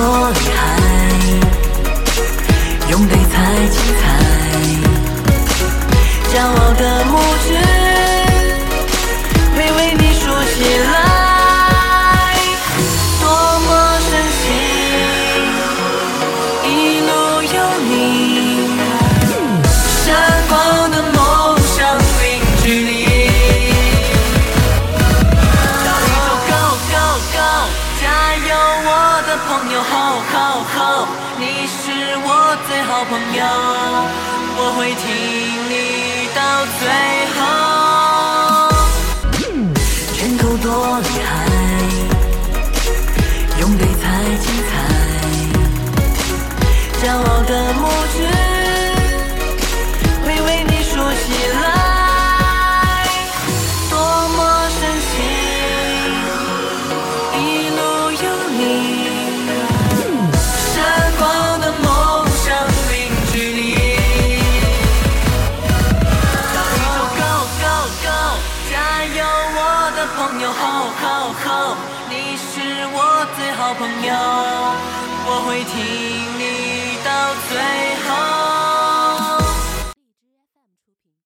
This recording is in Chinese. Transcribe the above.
多厉害，用对才精彩。骄傲的拇指会为你竖起来，多么神奇，一路有你，的朋友好，好好你是我最好朋友，我会挺你到最后。拳头多厉害，用对才精彩，骄傲的拇指加油，我的朋友，Ho ho ho，你是我最好朋友，我会挺你到最后。